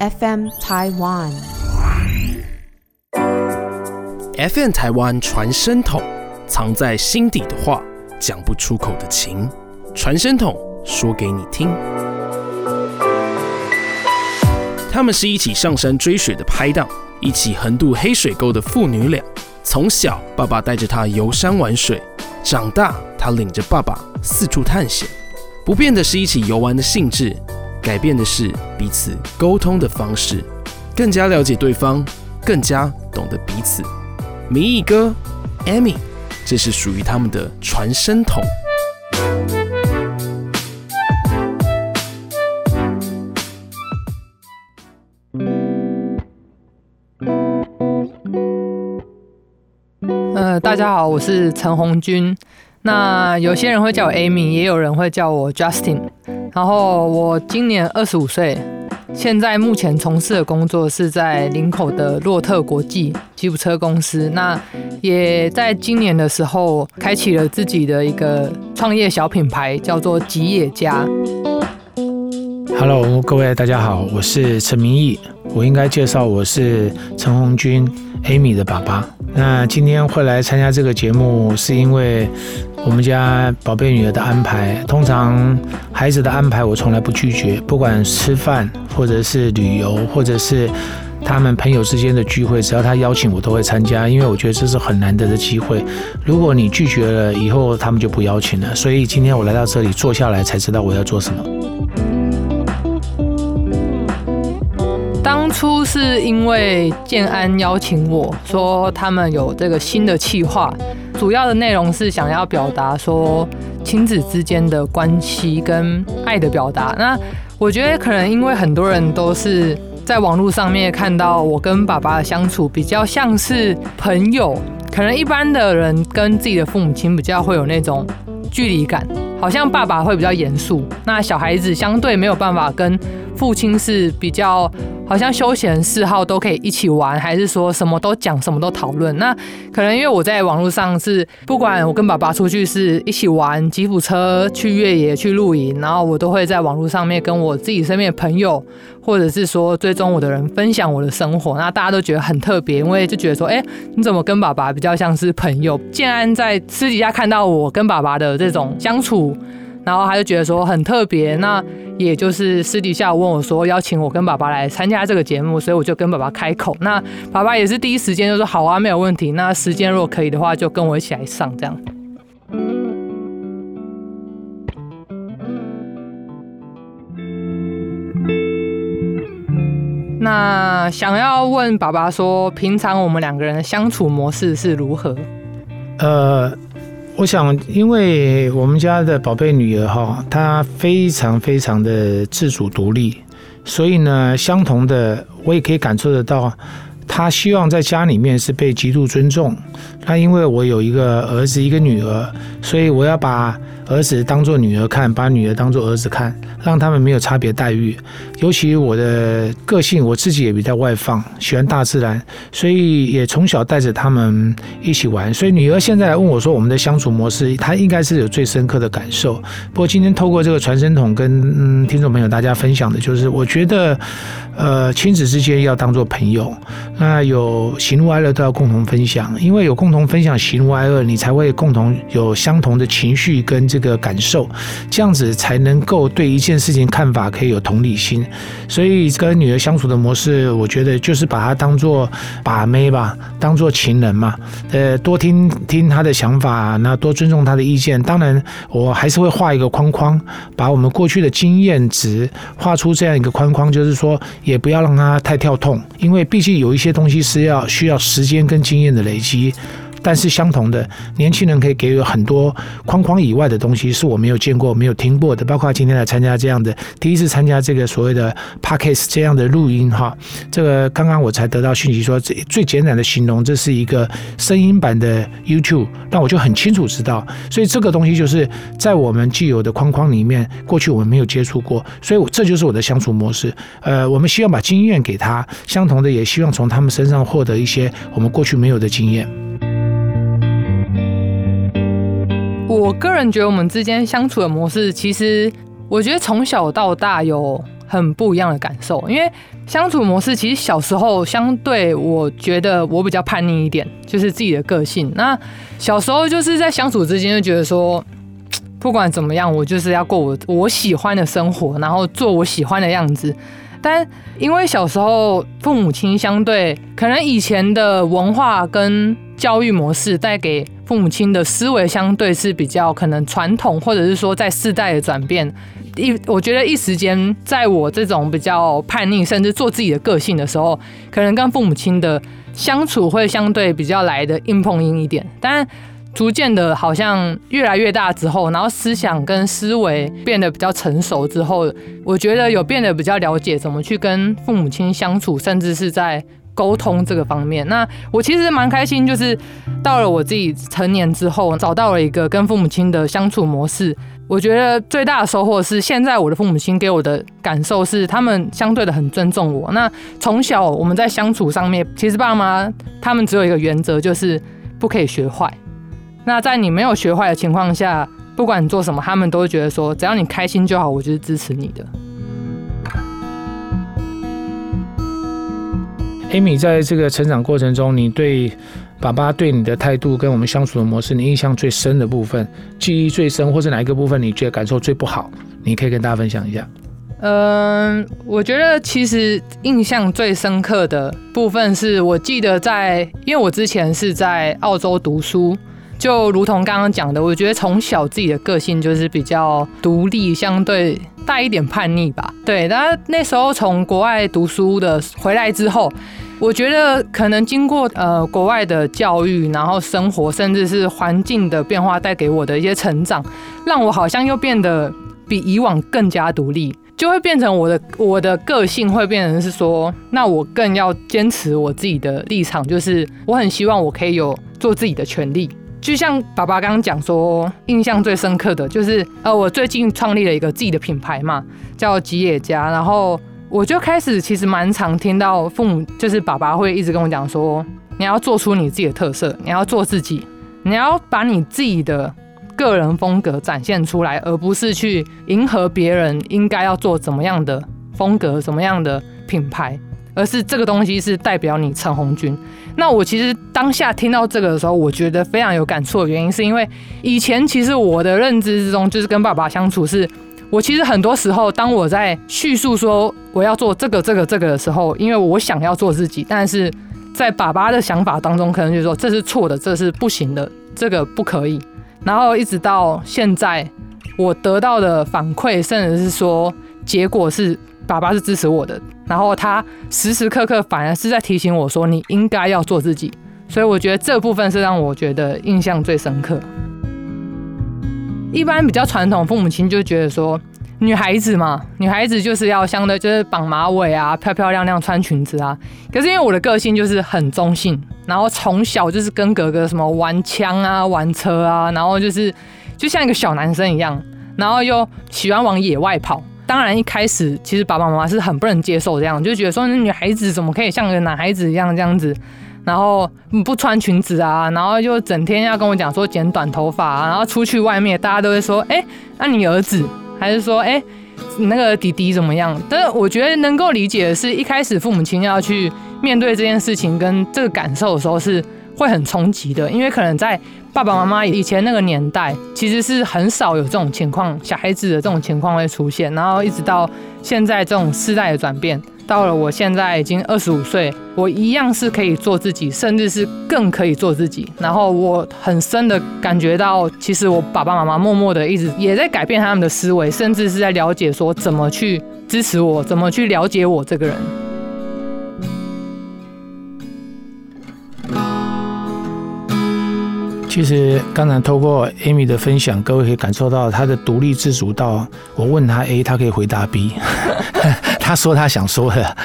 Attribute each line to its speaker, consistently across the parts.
Speaker 1: FM Taiwan。
Speaker 2: FM 台湾传声筒，藏在心底的话，讲不出口的情，传声筒说给你听。他们是一起上山追雪的拍档，一起横渡黑水沟的父女俩。从小，爸爸带着他游山玩水；长大，他领着爸爸四处探险。不变的是一起游玩的兴致，改变的是彼此沟通的方式，更加了解对方，更加懂得彼此。明义哥，Amy，这是属于他们的传声筒。
Speaker 3: 呃，大家好，我是陈红军。那有些人会叫我 Amy，也有人会叫我 Justin。然后我今年二十五岁，现在目前从事的工作是在林口的洛特国际吉普车公司。那也在今年的时候，开启了自己的一个创业小品牌，叫做吉野家。
Speaker 4: Hello，各位大家好，我是陈明义。我应该介绍我是陈红军 Amy 的爸爸。那今天会来参加这个节目，是因为我们家宝贝女儿的安排。通常孩子的安排我从来不拒绝，不管吃饭或者是旅游，或者是他们朋友之间的聚会，只要他邀请我都会参加，因为我觉得这是很难得的机会。如果你拒绝了，以后他们就不邀请了。所以今天我来到这里坐下来，才知道我要做什么。
Speaker 3: 当初是因为建安邀请我说他们有这个新的企划，主要的内容是想要表达说亲子之间的关系跟爱的表达。那我觉得可能因为很多人都是在网络上面看到我跟爸爸的相处比较像是朋友，可能一般的人跟自己的父母亲比较会有那种距离感，好像爸爸会比较严肃，那小孩子相对没有办法跟父亲是比较。好像休闲嗜好都可以一起玩，还是说什么都讲，什么都讨论？那可能因为我在网络上是，不管我跟爸爸出去是一起玩吉普车、去越野、去露营，然后我都会在网络上面跟我自己身边的朋友，或者是说追踪我的人分享我的生活。那大家都觉得很特别，因为就觉得说，哎、你怎么跟爸爸比较像是朋友？竟然在私底下看到我跟爸爸的这种相处。然后他就觉得说很特别，那也就是私底下问我说邀请我跟爸爸来参加这个节目，所以我就跟爸爸开口。那爸爸也是第一时间就说好啊，没有问题。那时间如果可以的话，就跟我一起来上这样。那想要问爸爸说，平常我们两个人的相处模式是如何？
Speaker 4: 呃，我想，因为我们家的宝贝女儿哈，她非常非常的自主独立，所以呢，相同的，我也可以感受得到，她希望在家里面是被极度尊重。那因为我有一个儿子，一个女儿，所以我要把儿子当做女儿看，把女儿当做儿子看，让他们没有差别待遇。尤其我的个性，我自己也比较外放，喜欢大自然，所以也从小带着他们一起玩。所以女儿现在来问我说，我们的相处模式，她应该是有最深刻的感受。不过今天透过这个传声筒跟嗯听众朋友大家分享的，就是我觉得，呃，亲子之间要当做朋友，那有喜怒哀乐都要共同分享，因为有共同分享喜怒哀乐，你才会共同有相同的情绪跟这个感受，这样子才能够对一件件事情看法可以有同理心。所以跟女儿相处的模式，我觉得就是把她当做把妹吧，当做情人嘛。呃，多听听她的想法，那多尊重她的意见。当然，我还是会画一个框框，把我们过去的经验值画出这样一个框框，就是说，也不要让她太跳痛，因为毕竟有一些东西是要需要时间跟经验的累积。但是相同的，年轻人可以给予很多框框以外的东西，是我没有见过、没有听过的。包括今天来参加这样的第一次参加这个所谓的 podcast 这样的录音哈，这个刚刚我才得到讯息说，最最简单的形容，这是一个声音版的 YouTube，那我就很清楚知道。所以这个东西就是在我们既有的框框里面，过去我们没有接触过，所以我这就是我的相处模式。呃，我们希望把经验给他，相同的也希望从他们身上获得一些我们过去没有的经验。
Speaker 3: 我个人觉得我们之间相处的模式，其实我觉得从小到大有很不一样的感受。因为相处模式，其实小时候相对我觉得我比较叛逆一点，就是自己的个性。那小时候就是在相处之间就觉得说，不管怎么样，我就是要过我我喜欢的生活，然后做我喜欢的样子。但因为小时候父母亲相对可能以前的文化跟教育模式带给父母亲的思维相对是比较可能传统，或者是说在世代的转变，一我觉得一时间在我这种比较叛逆甚至做自己的个性的时候，可能跟父母亲的相处会相对比较来的硬碰硬一点，但。逐渐的，好像越来越大之后，然后思想跟思维变得比较成熟之后，我觉得有变得比较了解怎么去跟父母亲相处，甚至是在沟通这个方面。那我其实蛮开心，就是到了我自己成年之后，找到了一个跟父母亲的相处模式。我觉得最大的收获是，现在我的父母亲给我的感受是，他们相对的很尊重我。那从小我们在相处上面，其实爸妈他们只有一个原则，就是不可以学坏。那在你没有学坏的情况下，不管你做什么，他们都会觉得说，只要你开心就好，我就是支持你的。
Speaker 4: Amy，在这个成长过程中，你对爸爸对你的态度跟我们相处的模式，你印象最深的部分，记忆最深，或是哪一个部分你觉得感受最不好，你可以跟大家分享一下。
Speaker 3: 嗯，我觉得其实印象最深刻的部分是我记得在，因为我之前是在澳洲读书。就如同刚刚讲的，我觉得从小自己的个性就是比较独立，相对带一点叛逆吧。对，但那时候从国外读书的回来之后，我觉得可能经过呃国外的教育，然后生活，甚至是环境的变化带给我的一些成长，让我好像又变得比以往更加独立，就会变成我的我的个性会变成是说，那我更要坚持我自己的立场，就是我很希望我可以有做自己的权利。就像爸爸刚刚讲说，印象最深刻的就是，呃，我最近创立了一个自己的品牌嘛，叫吉野家。然后我就开始其实蛮常听到父母，就是爸爸会一直跟我讲说，你要做出你自己的特色，你要做自己，你要把你自己的个人风格展现出来，而不是去迎合别人应该要做怎么样的风格、怎么样的品牌。而是这个东西是代表你陈红军。那我其实当下听到这个的时候，我觉得非常有感触的原因，是因为以前其实我的认知之中，就是跟爸爸相处，是我其实很多时候，当我在叙述说我要做这个、这个、这个的时候，因为我想要做自己，但是在爸爸的想法当中，可能就说这是错的，这是不行的，这个不可以。然后一直到现在，我得到的反馈，甚至是说结果是。爸爸是支持我的，然后他时时刻刻反而是在提醒我说你应该要做自己，所以我觉得这部分是让我觉得印象最深刻。一般比较传统父母亲就觉得说女孩子嘛，女孩子就是要相对就是绑马尾啊，漂漂亮亮穿裙子啊。可是因为我的个性就是很中性，然后从小就是跟哥哥什么玩枪啊、玩车啊，然后就是就像一个小男生一样，然后又喜欢往野外跑。当然，一开始其实爸爸妈妈是很不能接受这样，就觉得说女孩子怎么可以像个男孩子一样这样子，然后不穿裙子啊，然后就整天要跟我讲说剪短头发啊，然后出去外面大家都会说，哎，那你儿子还是说，哎，你那个弟弟怎么样？但是我觉得能够理解的是，一开始父母亲要去面对这件事情跟这个感受的时候是会很冲击的，因为可能在。爸爸妈妈以前那个年代，其实是很少有这种情况，小孩子的这种情况会出现。然后一直到现在这种世代的转变，到了我现在已经二十五岁，我一样是可以做自己，甚至是更可以做自己。然后我很深的感觉到，其实我爸爸妈妈默默的一直也在改变他们的思维，甚至是在了解说怎么去支持我，怎么去了解我这个人。
Speaker 4: 其实刚才透过 Amy 的分享，各位可以感受到她的独立自主到我问她 A，她可以回答 B，她说她想说的，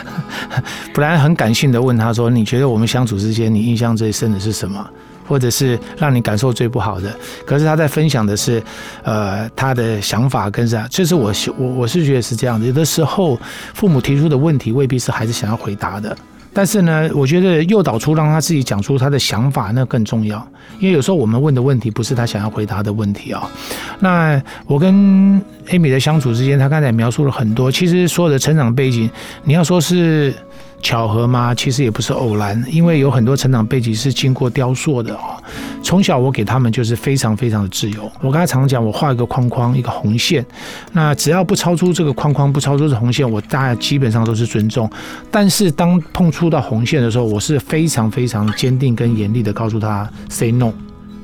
Speaker 4: 不然很感性的问她说：“你觉得我们相处之间，你印象最深的是什么？或者是让你感受最不好的？”可是她在分享的是，呃，她的想法跟啥？这是我我我是觉得是这样的。有的时候父母提出的问题未必是孩子想要回答的。但是呢，我觉得诱导出让他自己讲出他的想法，那更重要。因为有时候我们问的问题不是他想要回答的问题啊。那我跟艾米的相处之间，他刚才描述了很多，其实所有的成长背景，你要说是。巧合吗？其实也不是偶然，因为有很多成长背景是经过雕塑的哦。从小我给他们就是非常非常的自由。我刚才常讲，我画一个框框，一个红线，那只要不超出这个框框，不超出这红线，我大家基本上都是尊重。但是当碰触到红线的时候，我是非常非常坚定跟严厉的告诉他 say no。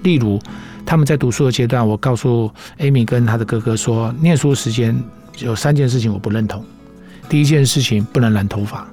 Speaker 4: 例如他们在读书的阶段，我告诉 Amy 跟他的哥哥说，念书时间有三件事情我不认同。第一件事情不能染头发。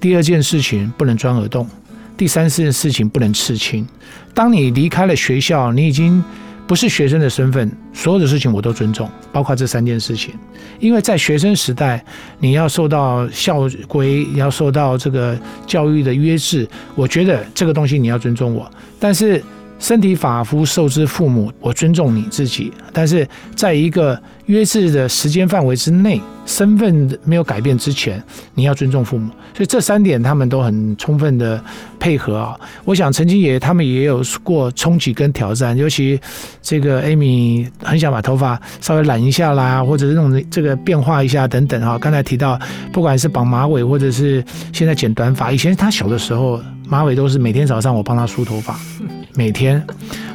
Speaker 4: 第二件事情不能钻耳洞，第三件事情不能刺青。当你离开了学校，你已经不是学生的身份，所有的事情我都尊重，包括这三件事情。因为在学生时代，你要受到校规，要受到这个教育的约制，我觉得这个东西你要尊重我。但是身体发肤受之父母，我尊重你自己。但是在一个约制的时间范围之内。身份没有改变之前，你要尊重父母，所以这三点他们都很充分的配合啊。我想曾经也他们也有过冲击跟挑战，尤其这个 Amy 很想把头发稍微染一下啦，或者是弄这个变化一下等等啊。刚才提到，不管是绑马尾，或者是现在剪短发，以前他小的时候马尾都是每天早上我帮他梳头发，每天。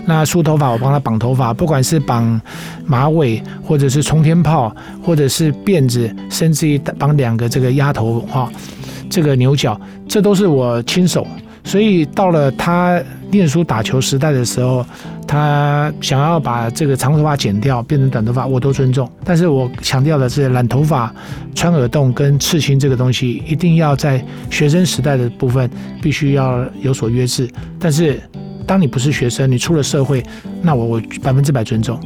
Speaker 4: 那梳头发，我帮他绑头发，不管是绑马尾，或者是冲天炮，或者是辫子，甚至于绑两个这个鸭头哈，这个牛角，这都是我亲手。所以到了他念书打球时代的时候，他想要把这个长头发剪掉，变成短头发，我都尊重。但是我强调的是，染头发、穿耳洞跟刺青这个东西，一定要在学生时代的部分必须要有所约制。但是。当你不是学生，你出了社会，那我我百分之百尊重。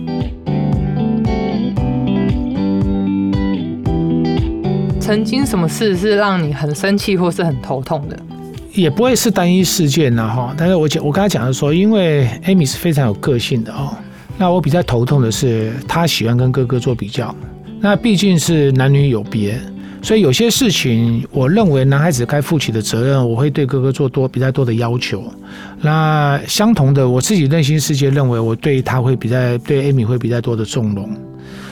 Speaker 3: 曾经什么事是让你很生气或是很头痛的？
Speaker 4: 也不会是单一事件呢，哈。但是我讲，我刚才讲的说，因为 Amy 是非常有个性的哦。那我比较头痛的是，她喜欢跟哥哥做比较。那毕竟是男女有别。所以有些事情，我认为男孩子该负起的责任，我会对哥哥做多比较多的要求。那相同的，我自己内心世界认为，我对他会比较对艾米会比较多的纵容。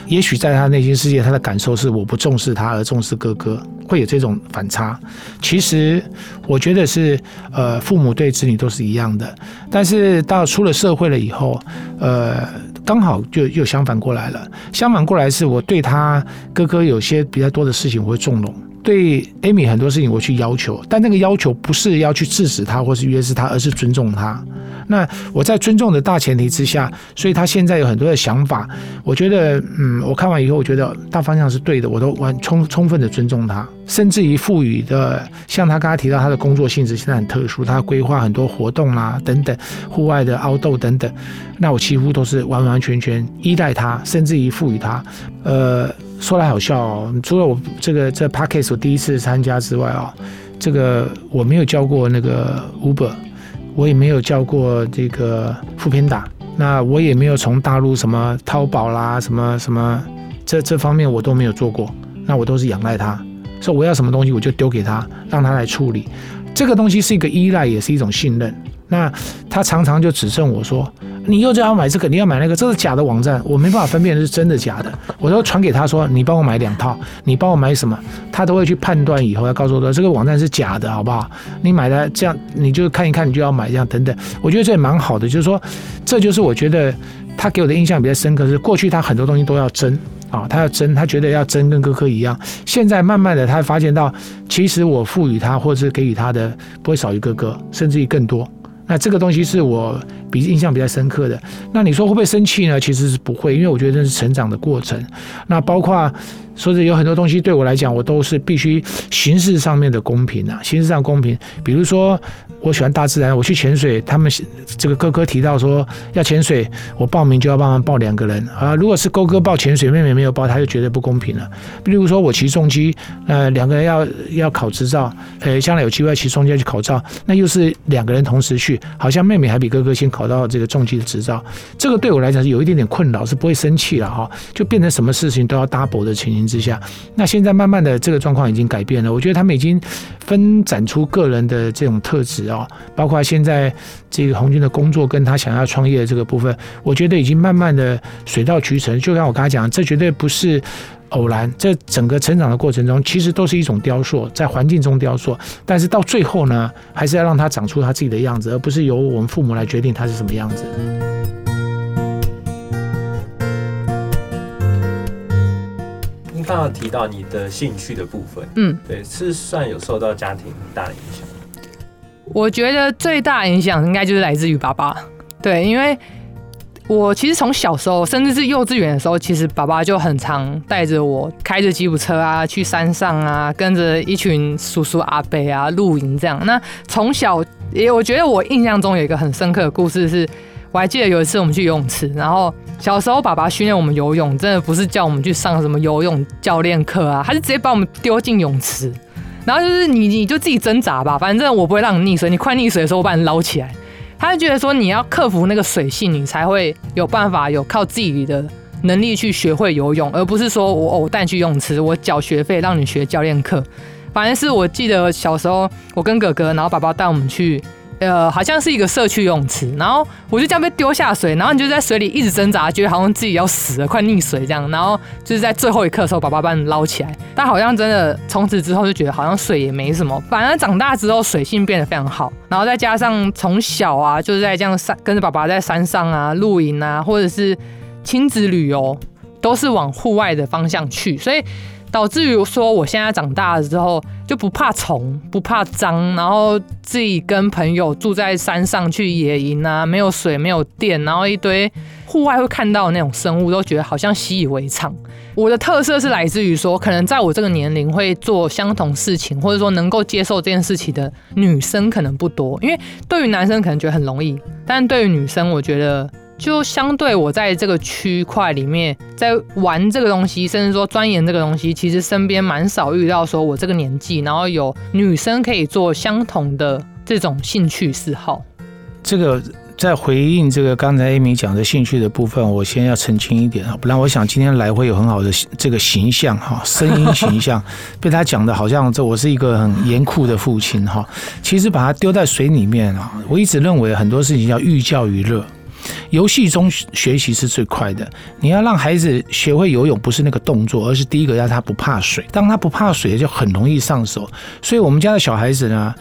Speaker 4: 也许在他内心世界，他的感受是我不重视他而重视哥哥，会有这种反差。其实我觉得是，呃，父母对子女都是一样的。但是到出了社会了以后，呃。刚好就又相反过来了。相反过来是我对他哥哥有些比较多的事情我会纵容，对 Amy 很多事情我去要求，但那个要求不是要去制止他或是约制他，而是尊重他。那我在尊重的大前提之下，所以他现在有很多的想法，我觉得，嗯，我看完以后，我觉得大方向是对的，我都完充充分的尊重他，甚至于赋予的，像他刚才提到他的工作性质现在很特殊，他规划很多活动啦等等，户外的凹豆等等，那我几乎都是完完全全依赖他，甚至于赋予他。呃，说来好笑哦，除了我这个这 p a c k a g e 我第一次参加之外啊，这个我没有教过那个 Uber。我也没有叫过这个副片打，那我也没有从大陆什么淘宝啦，什么什么这这方面我都没有做过，那我都是仰赖他，说我要什么东西我就丢给他，让他来处理。这个东西是一个依赖，也是一种信任。那他常常就指正我说。你又叫他买这个，你要买那个，这是假的网站，我没办法分辨是真的假的。我都传给他说，你帮我买两套，你帮我买什么，他都会去判断，以后要告诉我说这个网站是假的，好不好？你买的这样，你就看一看，你就要买这样等等。我觉得这也蛮好的，就是说，这就是我觉得他给我的印象比较深刻，是过去他很多东西都要争啊，他要争，他觉得要争跟哥哥一样。现在慢慢的他发现到，其实我赋予他或者是给予他的不会少于哥哥，甚至于更多。那这个东西是我比印象比较深刻的。那你说会不会生气呢？其实是不会，因为我觉得这是成长的过程。那包括。说是有很多东西对我来讲，我都是必须形式上面的公平啊，形式上公平。比如说，我喜欢大自然，我去潜水，他们这个哥哥提到说要潜水，我报名就要帮忙报两个人啊。如果是哥哥报潜水，妹妹没有报，他就觉得不公平了。比如说我骑重机，呃，两个人要要考执照，呃，将来有机会骑重机去考照，那又是两个人同时去，好像妹妹还比哥哥先考到这个重机的执照。这个对我来讲是有一点点困扰，是不会生气了哈，就变成什么事情都要 double 的情形。之下，那现在慢慢的这个状况已经改变了。我觉得他们已经分展出个人的这种特质哦，包括现在这个红军的工作跟他想要创业的这个部分，我觉得已经慢慢的水到渠成。就像我刚才讲，这绝对不是。偶然，这整个成长的过程中，其实都是一种雕塑，在环境中雕塑。但是到最后呢，还是要让它长出它自己的样子，而不是由我们父母来决定它是什么样子。
Speaker 1: 刚刚提到你的兴趣的部分，
Speaker 3: 嗯，
Speaker 1: 对，是算有受到家庭很大的影响。
Speaker 3: 我觉得最大影响应该就是来自于爸爸，对，因为。我其实从小时候，甚至是幼稚园的时候，其实爸爸就很常带着我开着吉普车啊，去山上啊，跟着一群叔叔阿伯啊露营这样。那从小也，我觉得我印象中有一个很深刻的故事，是我还记得有一次我们去游泳池，然后小时候爸爸训练我们游泳，真的不是叫我们去上什么游泳教练课啊，他是直接把我们丢进泳池，然后就是你你就自己挣扎吧，反正我不会让你溺水，你快溺水的时候我把你捞起来。他就觉得说，你要克服那个水性，你才会有办法有靠自己的能力去学会游泳，而不是说我偶带去泳池，我缴学费让你学教练课。反正是我记得小时候，我跟哥哥，然后爸爸带我们去。呃，好像是一个社区游泳池，然后我就这样被丢下水，然后你就在水里一直挣扎，觉得好像自己要死了，快溺水这样，然后就是在最后一刻的时候，爸爸把你捞起来。但好像真的从此之后就觉得好像水也没什么，反而长大之后水性变得非常好，然后再加上从小啊就是在这样山跟着爸爸在山上啊露营啊，或者是亲子旅游，都是往户外的方向去，所以。导致于说，我现在长大了之后就不怕虫，不怕脏，然后自己跟朋友住在山上去野营啊，没有水，没有电，然后一堆户外会看到的那种生物，都觉得好像习以为常。我的特色是来自于说，可能在我这个年龄会做相同事情，或者说能够接受这件事情的女生可能不多，因为对于男生可能觉得很容易，但对于女生，我觉得。就相对我在这个区块里面，在玩这个东西，甚至说钻研这个东西，其实身边蛮少遇到说我这个年纪，然后有女生可以做相同的这种兴趣嗜好。
Speaker 4: 这个在回应这个刚才 Amy 讲的兴趣的部分，我先要澄清一点啊，不然我想今天来会有很好的这个形象哈，声音形象被他讲的好像这我是一个很严酷的父亲哈。其实把他丢在水里面啊，我一直认为很多事情要寓教于乐。游戏中学习是最快的。你要让孩子学会游泳，不是那个动作，而是第一个要他不怕水。当他不怕水，就很容易上手。所以，我们家的小孩子呢，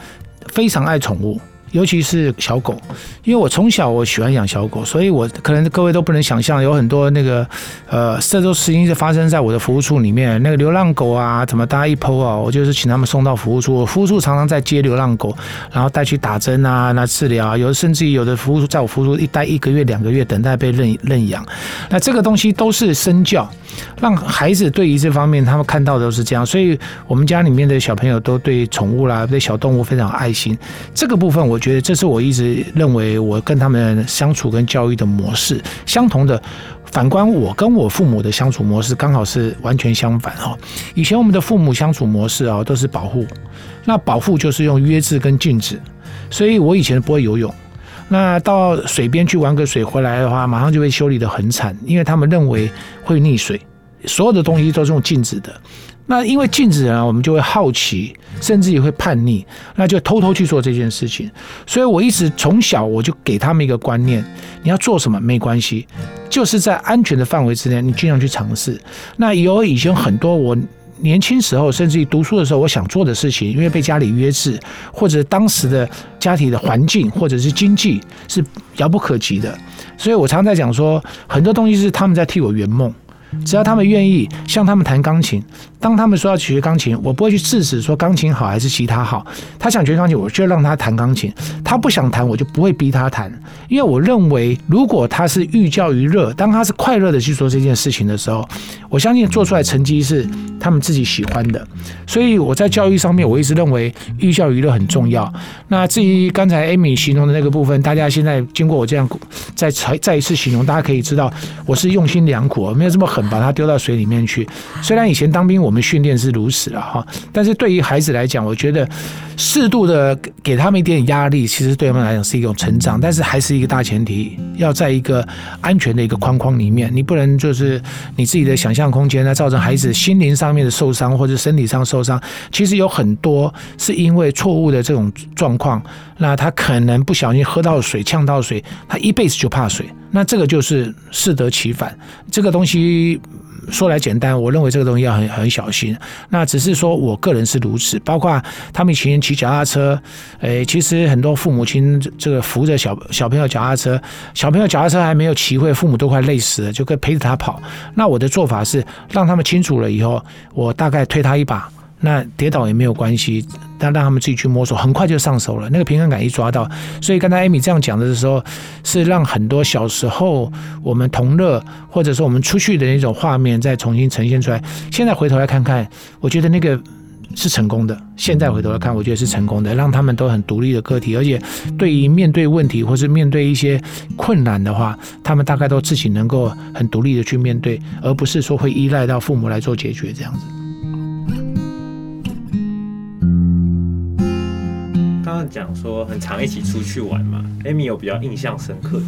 Speaker 4: 非常爱宠物。尤其是小狗，因为我从小我喜欢养小狗，所以我可能各位都不能想象，有很多那个呃，这都事情是发生在我的服务处里面。那个流浪狗啊，怎么大家一剖啊，我就是请他们送到服务处。我服务处常常在接流浪狗，然后带去打针啊，那治疗啊，有甚至于有的服务处在我服务处一待一个月、两个月，等待被认认养。那这个东西都是身教，让孩子对于这方面他们看到的都是这样。所以我们家里面的小朋友都对宠物啦、对小动物非常爱心。这个部分我。觉得这是我一直认为我跟他们相处跟教育的模式相同的。反观我跟我父母的相处模式，刚好是完全相反哈。以前我们的父母相处模式啊，都是保护，那保护就是用约制跟禁止，所以我以前不会游泳。那到水边去玩个水回来的话，马上就被修理的很惨，因为他们认为会溺水，所有的东西都是用禁止的。那因为禁止啊，我们就会好奇，甚至也会叛逆，那就偷偷去做这件事情。所以我一直从小我就给他们一个观念：你要做什么没关系，就是在安全的范围之内，你尽量去尝试。那有以前很多我年轻时候，甚至于读书的时候，我想做的事情，因为被家里约制，或者当时的家庭的环境或者是经济是遥不可及的，所以我常在讲说，很多东西是他们在替我圆梦。只要他们愿意向他们弹钢琴，当他们说要学钢琴，我不会去制止说钢琴好还是其他好。他想学钢琴，我就让他弹钢琴；他不想弹，我就不会逼他弹。因为我认为，如果他是寓教于乐，当他是快乐的去做这件事情的时候，我相信做出来成绩是他们自己喜欢的。所以我在教育上面，我一直认为寓教于乐很重要。那至于刚才 Amy 形容的那个部分，大家现在经过我这样再再再一次形容，大家可以知道我是用心良苦，没有这么狠。把他丢到水里面去。虽然以前当兵我们训练是如此了哈，但是对于孩子来讲，我觉得适度的给他们一点压力，其实对他们来讲是一种成长。但是还是一个大前提，要在一个安全的一个框框里面，你不能就是你自己的想象空间呢，造成孩子心灵上面的受伤或者身体上受伤。其实有很多是因为错误的这种状况，那他可能不小心喝到水、呛到水，他一辈子就怕水。那这个就是适得其反。这个东西说来简单，我认为这个东西要很很小心。那只是说我个人是如此，包括他们以前骑脚踏车，诶，其实很多父母亲这个扶着小小朋友脚踏车，小朋友脚踏车还没有骑会，父母都快累死了，就跟陪着他跑。那我的做法是让他们清楚了以后，我大概推他一把。那跌倒也没有关系，但让他们自己去摸索，很快就上手了。那个平衡感一抓到，所以刚才艾米这样讲的时候，是让很多小时候我们同乐，或者说我们出去的那种画面再重新呈现出来。现在回头来看看，我觉得那个是成功的。现在回头来看，我觉得是成功的，让他们都很独立的个体，而且对于面对问题或是面对一些困难的话，他们大概都自己能够很独立的去面对，而不是说会依赖到父母来做解决这样子。
Speaker 1: 讲说很常一起出去玩嘛，Amy 有比较印象深刻的，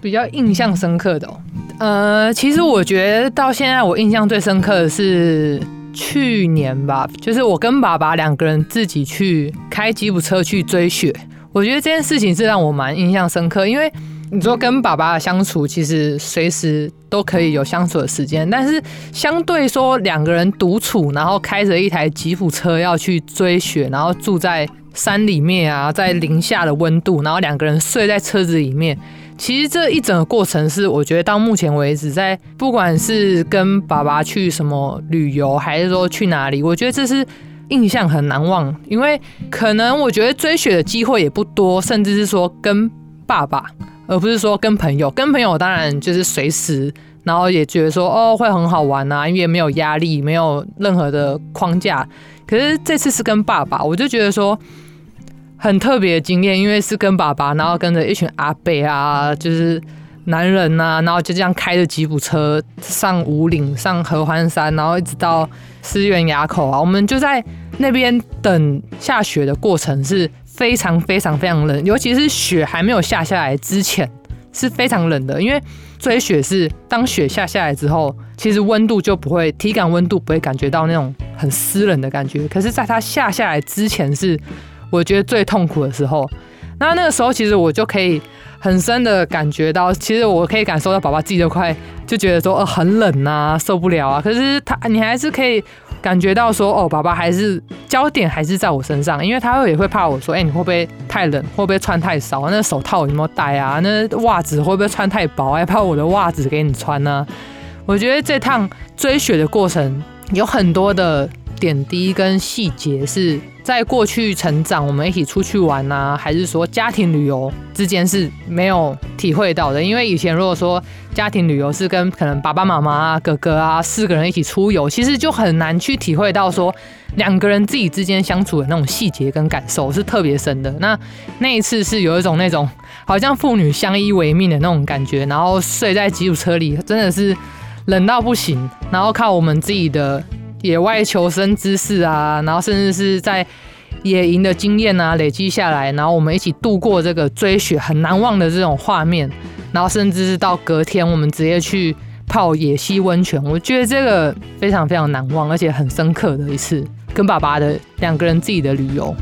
Speaker 3: 比较印象深刻的哦。呃，其实我觉得到现在我印象最深刻的是去年吧，就是我跟爸爸两个人自己去开吉普车去追雪。我觉得这件事情是让我蛮印象深刻，因为你说跟爸爸的相处，其实随时都可以有相处的时间，但是相对说两个人独处，然后开着一台吉普车要去追雪，然后住在。山里面啊，在零下的温度，然后两个人睡在车子里面。其实这一整个过程是，我觉得到目前为止，在不管是跟爸爸去什么旅游，还是说去哪里，我觉得这是印象很难忘。因为可能我觉得追雪的机会也不多，甚至是说跟爸爸，而不是说跟朋友。跟朋友当然就是随时，然后也觉得说哦会很好玩啊，因为没有压力，没有任何的框架。可是这次是跟爸爸，我就觉得说。很特别的经验，因为是跟爸爸，然后跟着一群阿伯啊，就是男人呐，然后就这样开着吉普车上五岭、上合欢山，然后一直到思源垭口啊。我们就在那边等下雪的过程是非常非常非常冷，尤其是雪还没有下下来之前是非常冷的。因为追雪是当雪下下来之后，其实温度就不会体感温度不会感觉到那种很湿冷的感觉，可是在它下下来之前是。我觉得最痛苦的时候，那那个时候其实我就可以很深的感觉到，其实我可以感受到宝宝自己都快就觉得说，呃，很冷啊，受不了啊。可是他，你还是可以感觉到说，哦，宝宝还是焦点还是在我身上，因为他也会怕我说，哎，你会不会太冷？会不会穿太少？那手套有没有戴啊？那袜子会不会穿太薄？还怕我的袜子给你穿呢？我觉得这趟追雪的过程有很多的点滴跟细节是。在过去成长，我们一起出去玩呐，还是说家庭旅游之间是没有体会到的。因为以前如果说家庭旅游是跟可能爸爸妈妈啊、哥哥啊四个人一起出游，其实就很难去体会到说两个人自己之间相处的那种细节跟感受是特别深的。那那一次是有一种那种好像父女相依为命的那种感觉，然后睡在吉普车里真的是冷到不行，然后靠我们自己的。野外求生知识啊，然后甚至是在野营的经验啊累积下来，然后我们一起度过这个追雪很难忘的这种画面，然后甚至是到隔天我们直接去泡野溪温泉，我觉得这个非常非常难忘，而且很深刻的一次跟爸爸的两个人自己的旅游。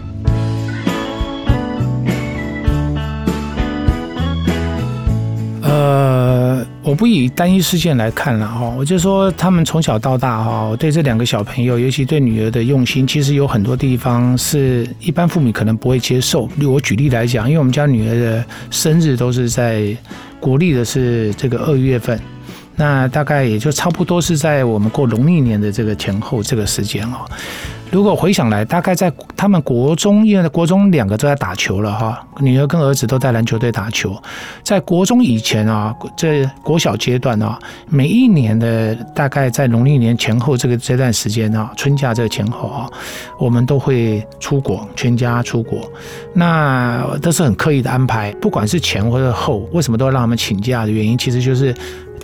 Speaker 4: 呃，我不以单一事件来看了哈，我就说他们从小到大哈，对这两个小朋友，尤其对女儿的用心，其实有很多地方是一般父母可能不会接受。我举例来讲，因为我们家女儿的生日都是在国历的是这个二月份，那大概也就差不多是在我们过农历年的这个前后这个时间哦。如果回想来，大概在他们国中，因为国中两个都在打球了哈，女儿跟儿子都在篮球队打球。在国中以前啊，这国小阶段啊，每一年的大概在农历年前后这个这段时间啊，春假这个前后啊，我们都会出国，全家出国。那都是很刻意的安排，不管是前或者后，为什么都要让他们请假的原因，其实就是。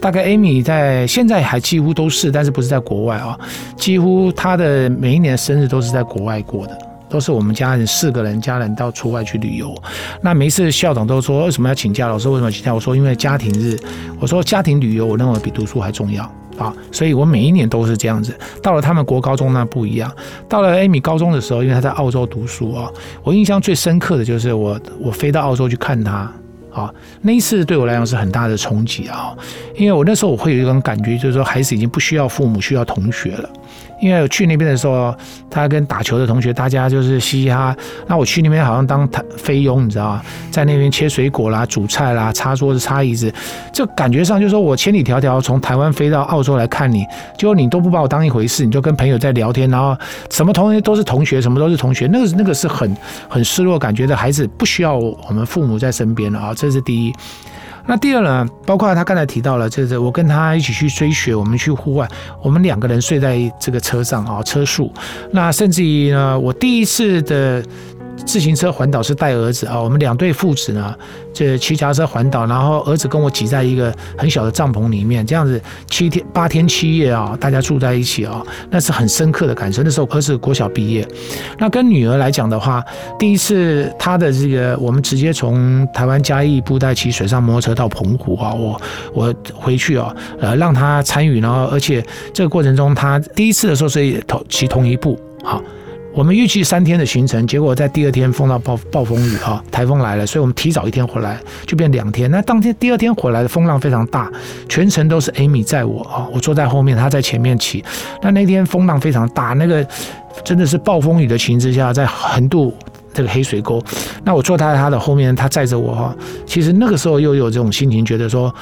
Speaker 4: 大概 Amy 在现在还几乎都是，但是不是在国外啊？几乎她的每一年生日都是在国外过的，都是我们家人四个人家人到出外去旅游。那每一次校长都说为什么要请假？老师为什么请假？我说因为家庭日。我说家庭旅游，我认为比读书还重要啊，所以我每一年都是这样子。到了他们国高中那不一样，到了 Amy 高中的时候，因为他在澳洲读书啊，我印象最深刻的就是我我飞到澳洲去看他。啊，那一次对我来讲是很大的冲击啊，因为我那时候我会有一种感觉，就是说孩子已经不需要父母，需要同学了。因为我去那边的时候，他跟打球的同学，大家就是嘻嘻哈。那我去那边好像当菲佣，你知道吗？在那边切水果啦、煮菜啦、擦桌子、擦椅子，就感觉上就是说我千里迢迢从台湾飞到澳洲来看你，结果你都不把我当一回事，你就跟朋友在聊天，然后什么同学都是同学，什么都是同学，那个那个是很很失落，感觉的孩子不需要我们父母在身边了啊，这是第一。那第二呢，包括他刚才提到了，就是我跟他一起去追雪，我们去户外，我们两个人睡在这个车上啊，车速。那甚至于呢，我第一次的。自行车环岛是带儿子啊，我们两对父子呢，这骑脚踏车环岛，然后儿子跟我挤在一个很小的帐篷里面，这样子七天八天七夜啊，大家住在一起啊，那是很深刻的感受。那时候儿子国小毕业，那跟女儿来讲的话，第一次她的这个，我们直接从台湾嘉义布袋骑水上摩托车到澎湖啊，我我回去啊，呃，让她参与，然后而且这个过程中，她第一次的时候是同骑同一部啊。我们预计三天的行程，结果在第二天碰到暴暴风雨哈，台风来了，所以我们提早一天回来，就变两天。那当天第二天回来的风浪非常大，全程都是 Amy 载我啊，我坐在后面，他在前面骑。那那天风浪非常大，那个真的是暴风雨的情之下，在横渡这个黑水沟。那我坐在他的后面，他载着我哈。其实那个时候又有这种心情，觉得说。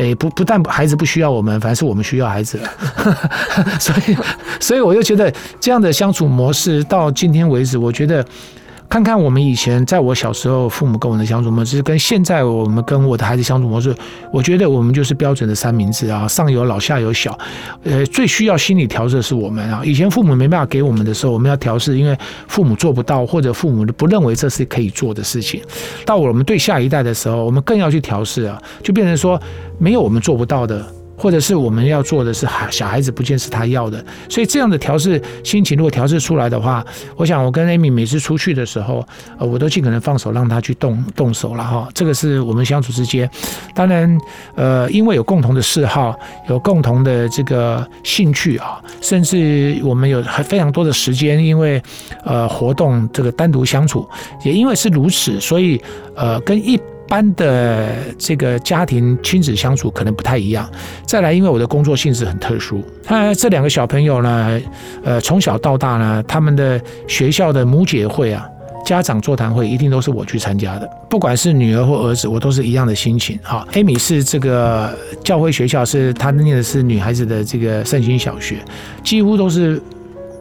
Speaker 4: 哎，不不但孩子不需要我们，反而是我们需要孩子了。所以，所以我就觉得这样的相处模式到今天为止，我觉得。看看我们以前在我小时候父母跟我的相处模式，跟现在我们跟我的孩子相处模式，我觉得我们就是标准的三明治啊，上有老下有小，呃，最需要心理调试的是我们啊。以前父母没办法给我们的时候，我们要调试，因为父母做不到，或者父母不认为这是可以做的事情。到我们对下一代的时候，我们更要去调试啊，就变成说没有我们做不到的。或者是我们要做的是孩小孩子不见是他要的，所以这样的调试心情如果调试出来的话，我想我跟 Amy 每次出去的时候，呃，我都尽可能放手让他去动动手了哈。这个是我们相处之间，当然，呃，因为有共同的嗜好，有共同的这个兴趣啊，甚至我们有还非常多的时间，因为呃活动这个单独相处，也因为是如此，所以呃跟一。般的这个家庭亲子相处可能不太一样。再来，因为我的工作性质很特殊，他这两个小朋友呢，呃，从小到大呢，他们的学校的母姐会啊，家长座谈会一定都是我去参加的。不管是女儿或儿子，我都是一样的心情。好，Amy 是这个教会学校，是他念的是女孩子的这个圣心小学，几乎都是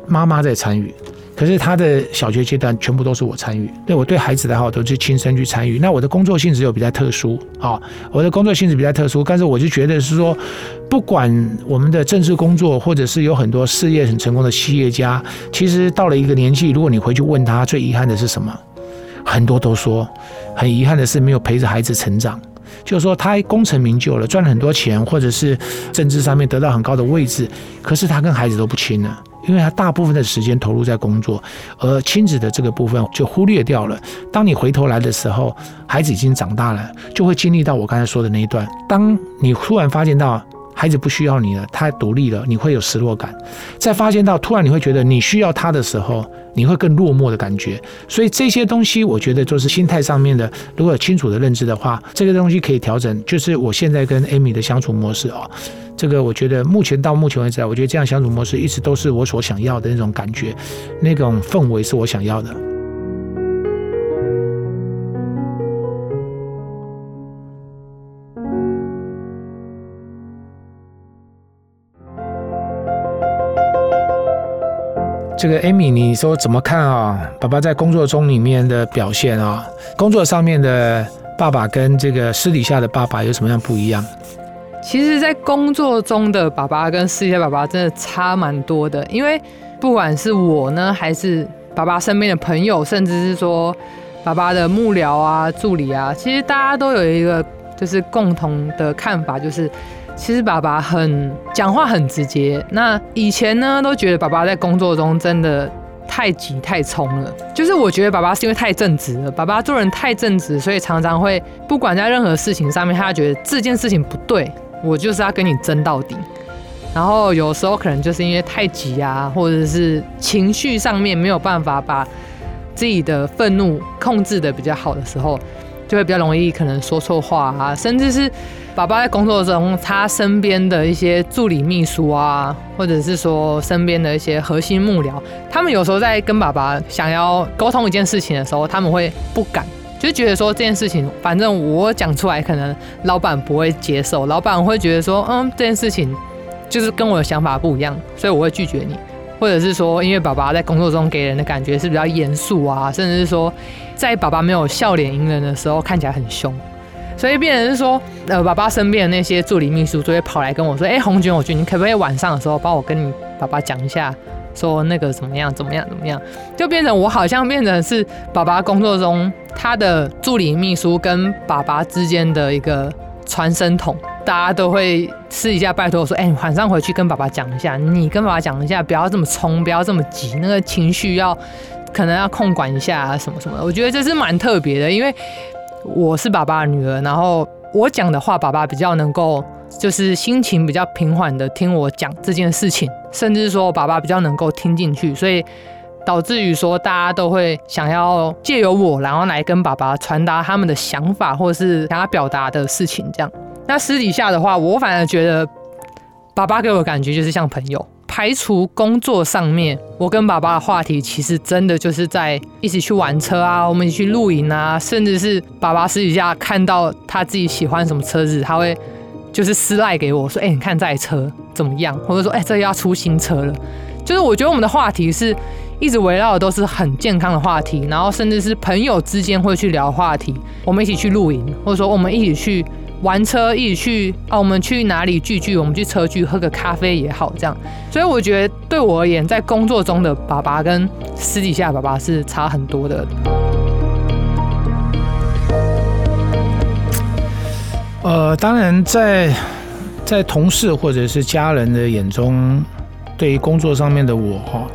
Speaker 4: 妈妈在参与。可是他的小学阶段全部都是我参与，对我对孩子的好都是亲身去参与。那我的工作性质又比较特殊啊，我的工作性质比较特殊，但是我就觉得是说，不管我们的政治工作，或者是有很多事业很成功的企业家，其实到了一个年纪，如果你回去问他，最遗憾的是什么？很多都说，很遗憾的是没有陪着孩子成长，就是说他功成名就了，赚了很多钱，或者是政治上面得到很高的位置，可是他跟孩子都不亲了。因为他大部分的时间投入在工作，而亲子的这个部分就忽略掉了。当你回头来的时候，孩子已经长大了，就会经历到我刚才说的那一段。当你突然发现到孩子不需要你了，他独立了，你会有失落感；再发现到突然你会觉得你需要他的时候，你会更落寞的感觉。所以这些东西，我觉得就是心态上面的。如果有清楚的认知的话，这个东西可以调整。就是我现在跟 Amy 的相处模式哦。这个我觉得目前到目前为止，我觉得这样相处模式一直都是我所想要的那种感觉，那种氛围是我想要的。这个 Amy，你说怎么看啊？爸爸在工作中里面的表现啊，工作上面的爸爸跟这个私底下的爸爸有什么样不一样？
Speaker 3: 其实，在工作中的爸爸跟私底下爸爸真的差蛮多的，因为不管是我呢，还是爸爸身边的朋友，甚至是说爸爸的幕僚啊、助理啊，其实大家都有一个就是共同的看法，就是其实爸爸很讲话很直接。那以前呢，都觉得爸爸在工作中真的太急太冲了。就是我觉得爸爸是因为太正直了，爸爸做人太正直，所以常常会不管在任何事情上面，他觉得这件事情不对，我就是要跟你争到底。然后有时候可能就是因为太急啊，或者是情绪上面没有办法把自己的愤怒控制的比较好的时候，就会比较容易可能说错话啊，甚至是爸爸在工作中，他身边的一些助理秘书啊，或者是说身边的一些核心幕僚，他们有时候在跟爸爸想要沟通一件事情的时候，他们会不敢，就觉得说这件事情反正我讲出来，可能老板不会接受，老板会觉得说，嗯，这件事情。就是跟我的想法不一样，所以我会拒绝你，或者是说，因为爸爸在工作中给人的感觉是比较严肃啊，甚至是说，在爸爸没有笑脸迎人的时候看起来很凶，所以变成是说，呃，爸爸身边的那些助理秘书就会跑来跟我说，哎，红军，我觉得你可不可以晚上的时候帮我跟你爸爸讲一下，说那个怎么样，怎么样，怎么样，就变成我好像变成是爸爸工作中他的助理秘书跟爸爸之间的一个传声筒。大家都会私底下拜托我说：“哎，晚上回去跟爸爸讲一下，你跟爸爸讲一下，不要这么冲，不要这么急，那个情绪要可能要控管一下啊，什么什么的。”我觉得这是蛮特别的，因为我是爸爸的女儿，然后我讲的话，爸爸比较能够就是心情比较平缓的听我讲这件事情，甚至说爸爸比较能够听进去，所以导致于说大家都会想要借由我，然后来跟爸爸传达他们的想法，或是想要表达的事情，这样。那私底下的话，我反而觉得爸爸给我的感觉就是像朋友。排除工作上面，我跟爸爸的话题其实真的就是在一起去玩车啊，我们一起去露营啊，甚至是爸爸私底下看到他自己喜欢什么车子，他会就是私赖给我说：“哎，你看这台车怎么样？”或者说：“哎，这要出新车了。”就是我觉得我们的话题是一直围绕的都是很健康的话题，然后甚至是朋友之间会去聊话题，我们一起去露营，或者说我们一起去。玩车一起去啊，我们去哪里聚聚？我们去车聚喝个咖啡也好，这样。所以我觉得对我而言，在工作中的爸爸跟私底下爸爸是差很多的。
Speaker 4: 呃，当然，在在同事或者是家人的眼中，对于工作上面的我哈，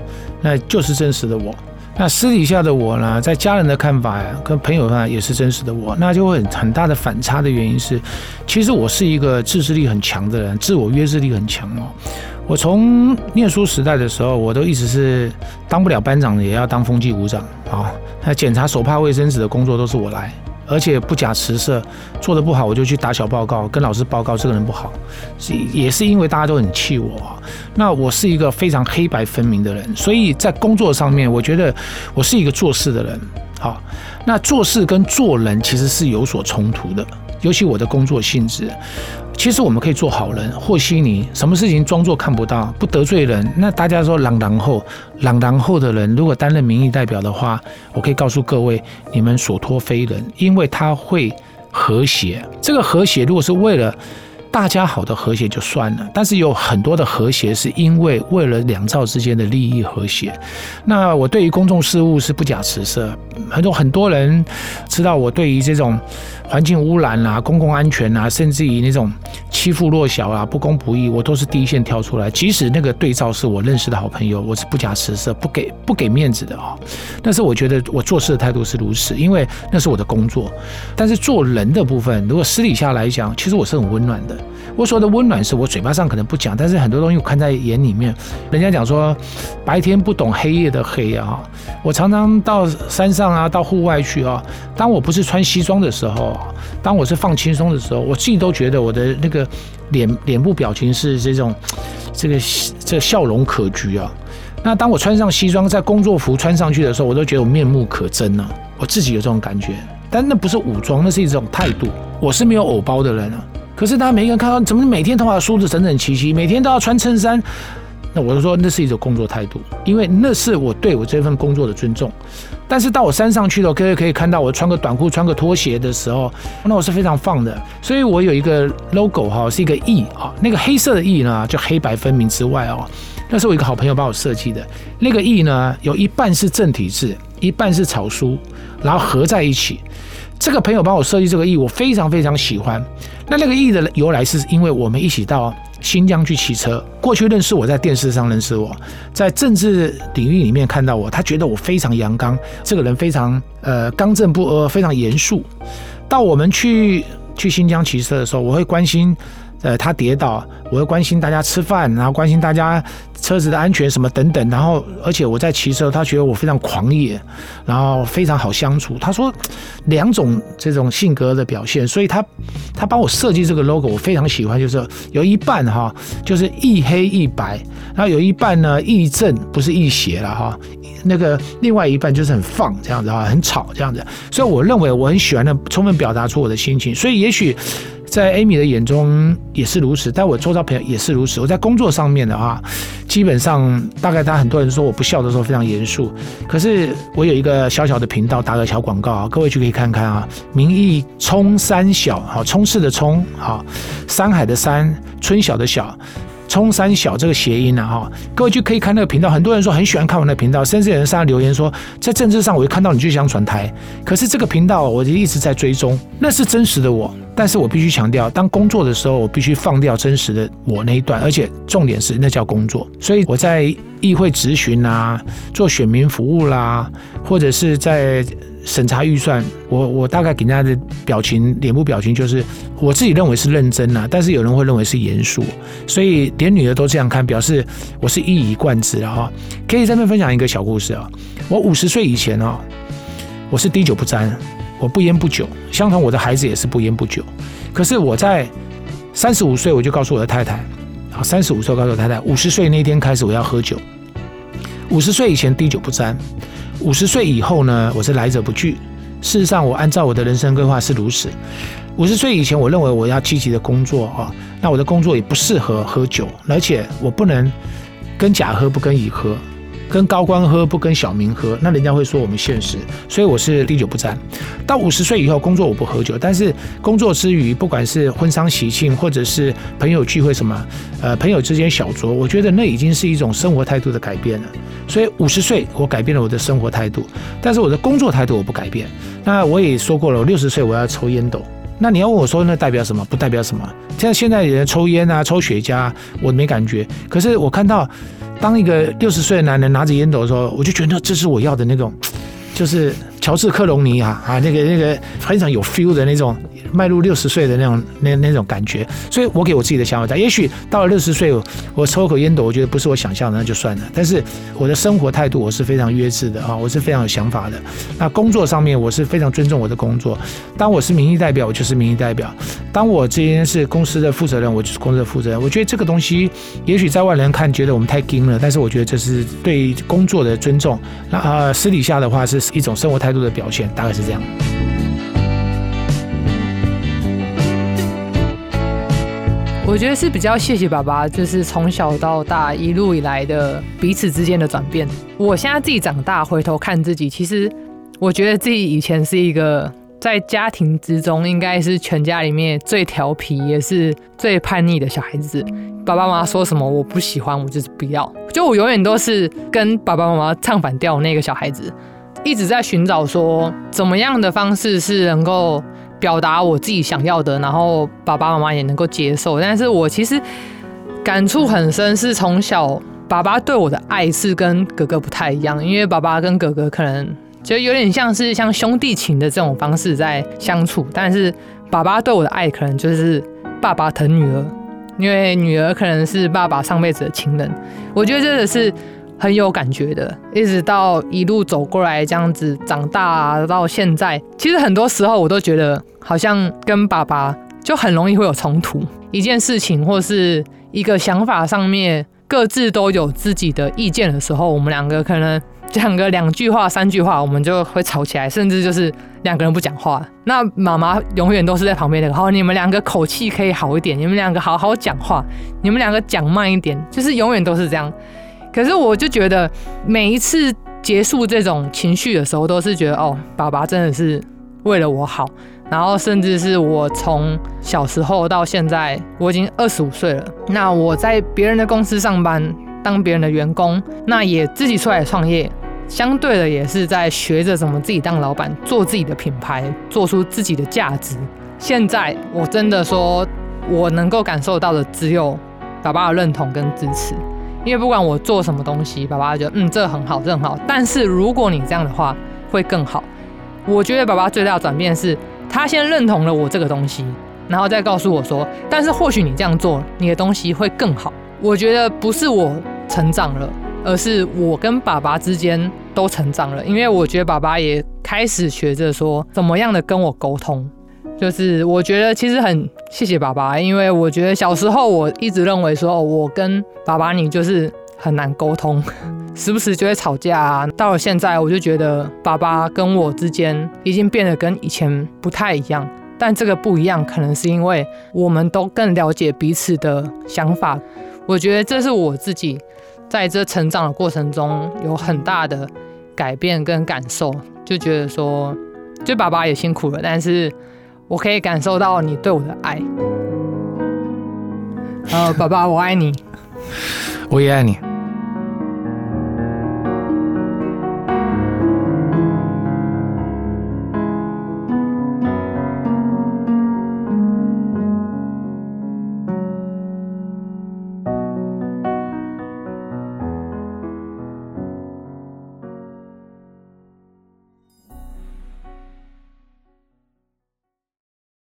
Speaker 4: 那就是真实的我。那私底下的我呢，在家人的看法呀，跟朋友看也是真实的我，那就会很很大的反差的原因是，其实我是一个自制力很强的人，自我约制力很强哦。我从念书时代的时候，我都一直是当不了班长也要当风纪股长啊，那检查手帕卫生纸的工作都是我来。而且不假辞色，做的不好我就去打小报告，跟老师报告这个人不好，是也是因为大家都很气我。那我是一个非常黑白分明的人，所以在工作上面，我觉得我是一个做事的人。好，那做事跟做人其实是有所冲突的，尤其我的工作性质。其实我们可以做好人，和稀泥，什么事情装作看不到，不得罪人。那大家说朗然后，朗然后的人，如果担任民意代表的话，我可以告诉各位，你们所托非人，因为他会和谐。这个和谐，如果是为了。大家好的和谐就算了，但是有很多的和谐是因为为了两造之间的利益和谐。那我对于公众事务是不假辞色，很多很多人知道我对于这种环境污染啊、公共安全啊，甚至于那种欺负弱小啊、不公不义，我都是第一线跳出来。即使那个对照是我认识的好朋友，我是不假辞色、不给 不给面子的啊。但是我觉得我做事的态度是如此，因为那是我的工作。但是做人的部分，如果私底下来讲，其实我是很温暖的。我说的温暖是我嘴巴上可能不讲，但是很多东西我看在眼里面。人家讲说，白天不懂黑夜的黑啊。我常常到山上让啊，到户外去啊。当我不是穿西装的时候，当我是放轻松的时候，我自己都觉得我的那个脸脸部表情是这种，这个这笑容可掬啊。那当我穿上西装，在工作服穿上去的时候，我都觉得我面目可憎啊。我自己有这种感觉，但那不是武装，那是一种态度。我是没有偶包的人啊。可是大家每个人看到怎么每天头发梳得整整齐齐，每天都要穿衬衫，那我就说那是一种工作态度，因为那是我对我这份工作的尊重。但是到我山上去了，各位可以看到我穿个短裤、穿个拖鞋的时候，那我是非常放的。所以我有一个 logo 哈，是一个 E 啊，那个黑色的 E 呢，就黑白分明之外哦，那是我一个好朋友帮我设计的。那个 E 呢，有一半是正体字，一半是草书，然后合在一起。这个朋友帮我设计这个 E，，我非常非常喜欢。那那个 E 的由来是因为我们一起到新疆去骑车，过去认识我在电视上认识我，在政治领域里面看到我，他觉得我非常阳刚，这个人非常呃刚正不阿，非常严肃。到我们去去新疆骑车的时候，我会关心。呃，他跌倒，我会关心大家吃饭，然后关心大家车子的安全什么等等，然后而且我在骑车，他觉得我非常狂野，然后非常好相处。他说两种这种性格的表现，所以他他帮我设计这个 logo，我非常喜欢，就是有一半哈，就是一黑一白，然后有一半呢亦正不是亦邪了哈，那个另外一半就是很放这样子哈，很吵这样子，所以我认为我很喜欢的，充分表达出我的心情，所以也许。在 Amy 的眼中也是如此，但我周遭朋友也是如此。我在工作上面的话，基本上大概他很多人说我不笑的时候非常严肃，可是我有一个小小的频道打个小广告啊，各位就可以看看啊，名义冲三小，好冲刺的冲，好山海的山，春晓的晓。冲三小这个谐音呢，哈，各位就可以看那个频道。很多人说很喜欢看我那频道，甚至有人上留言说，在政治上我一看到你就想转台。可是这个频道我就一直在追踪，那是真实的我。但是我必须强调，当工作的时候，我必须放掉真实的我那一段，而且重点是那叫工作。所以我在议会质询啊，做选民服务啦，或者是在。审查预算，我我大概给人家的表情，脸部表情就是我自己认为是认真呐，但是有人会认为是严肃，所以连女儿都这样看，表示我是一以贯之的哈。可以这边分享一个小故事啊，我五十岁以前啊，我是滴酒不沾，我不烟不酒，相同我的孩子也是不烟不酒。可是我在三十五岁我就告诉我的太太，啊，三十五岁告诉我太太，五十岁那天开始我要喝酒，五十岁以前滴酒不沾。五十岁以后呢，我是来者不拒。事实上，我按照我的人生规划是如此。五十岁以前，我认为我要积极的工作啊，那我的工作也不适合喝酒，而且我不能跟甲喝，不跟乙喝。跟高官喝不跟小民喝，那人家会说我们现实，所以我是滴酒不沾。到五十岁以后工作我不喝酒，但是工作之余，不管是婚丧喜庆或者是朋友聚会什么，呃，朋友之间小酌，我觉得那已经是一种生活态度的改变了。所以五十岁我改变了我的生活态度，但是我的工作态度我不改变。那我也说过了，我六十岁我要抽烟斗。那你要问我说那代表什么？不代表什么。像现在人抽烟啊，抽雪茄，我没感觉。可是我看到。当一个六十岁的男人拿着烟斗的时候，我就觉得这是我要的那种，就是乔治克隆尼啊啊，那个那个非常有 feel 的那种。迈入六十岁的那种那那种感觉，所以我给我自己的想法在，也许到了六十岁，我抽口烟斗，我觉得不是我想象的，那就算了。但是我的生活态度我是非常约制的啊，我是非常有想法的。那工作上面我是非常尊重我的工作，当我是民意代表，我就是民意代表；当我这边是公司的负责人，我就是公司的负责人。我觉得这个东西，也许在外人看觉得我们太精了，但是我觉得这是对工作的尊重。那呃，私底下的话是一种生活态的表现，大概是这样。
Speaker 3: 我觉得是比较谢谢爸爸，就是从小到大一路以来的彼此之间的转变。我现在自己长大，回头看自己，其实我觉得自己以前是一个在家庭之中应该是全家里面最调皮，也是最叛逆的小孩子。爸爸妈妈说什么我不喜欢，我就是不要。就我永远都是跟爸爸妈妈唱反调那个小孩子，一直在寻找说怎么样的方式是能够。表达我自己想要的，然后爸爸妈妈也能够接受。但是我其实感触很深，是从小爸爸对我的爱是跟哥哥不太一样，因为爸爸跟哥哥可能就有点像是像兄弟情的这种方式在相处，但是爸爸对我的爱可能就是爸爸疼女儿，因为女儿可能是爸爸上辈子的情人。我觉得真的是。很有感觉的，一直到一路走过来这样子长大到现在，其实很多时候我都觉得好像跟爸爸就很容易会有冲突，一件事情或是一个想法上面各自都有自己的意见的时候，我们两个可能讲个两句话、三句话，我们就会吵起来，甚至就是两个人不讲话。那妈妈永远都是在旁边的，好，你们两个口气可以好一点，你们两个好好讲话，你们两个讲慢一点，就是永远都是这样。可是我就觉得每一次结束这种情绪的时候，都是觉得哦，爸爸真的是为了我好。然后甚至是我从小时候到现在，我已经二十五岁了。那我在别人的公司上班，当别人的员工，那也自己出来创业。相对的也是在学着怎么自己当老板，做自己的品牌，做出自己的价值。现在我真的说，我能够感受到的只有爸爸的认同跟支持，因为不管我做什么东西，爸爸就嗯，这很好，这很好。但是如果你这样的话，会更好。我觉得爸爸最大的转变是，他先认同了我这个东西，然后再告诉我说，但是或许你这样做，你的东西会更好。我觉得不是我成长了，而是我跟爸爸之间都成长了，因为我觉得爸爸也开始学着说怎么样的跟我沟通。就是我觉得其实很谢谢爸爸，因为我觉得小时候我一直认为说，我跟爸爸你就是很难沟通，时不时就会吵架啊。到了现在，我就觉得爸爸跟我之间已经变得跟以前不太一样。但这个不一样，可能是因为我们都更了解彼此的想法。我觉得这是我自己在这成长的过程中有很大的改变跟感受，就觉得说，就爸爸也辛苦了，但是。我可以感受到你对我的爱，呃，爸爸，我爱你，
Speaker 4: 我也爱你。